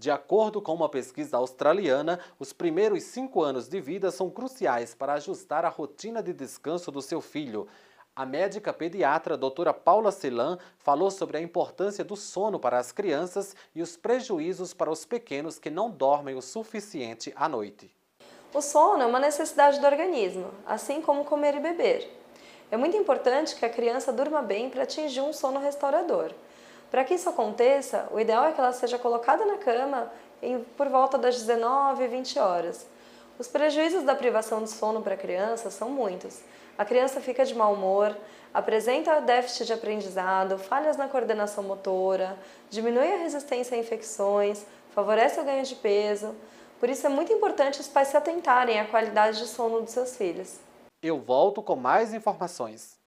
De acordo com uma pesquisa australiana, os primeiros cinco anos de vida são cruciais para ajustar a rotina de descanso do seu filho. A médica pediatra doutora Paula Celan falou sobre a importância do sono para as crianças e os prejuízos para os pequenos que não dormem o suficiente à noite. O sono é uma necessidade do organismo, assim como comer e beber. É muito importante que a criança durma bem para atingir um sono restaurador. Para que isso aconteça, o ideal é que ela seja colocada na cama em, por volta das 19 e 20 horas. Os prejuízos da privação de sono para a criança são muitos. A criança fica de mau humor, apresenta déficit de aprendizado, falhas na coordenação motora, diminui a resistência a infecções, favorece o ganho de peso. Por isso é muito importante os pais se atentarem à qualidade de sono dos seus filhos. Eu volto com mais informações.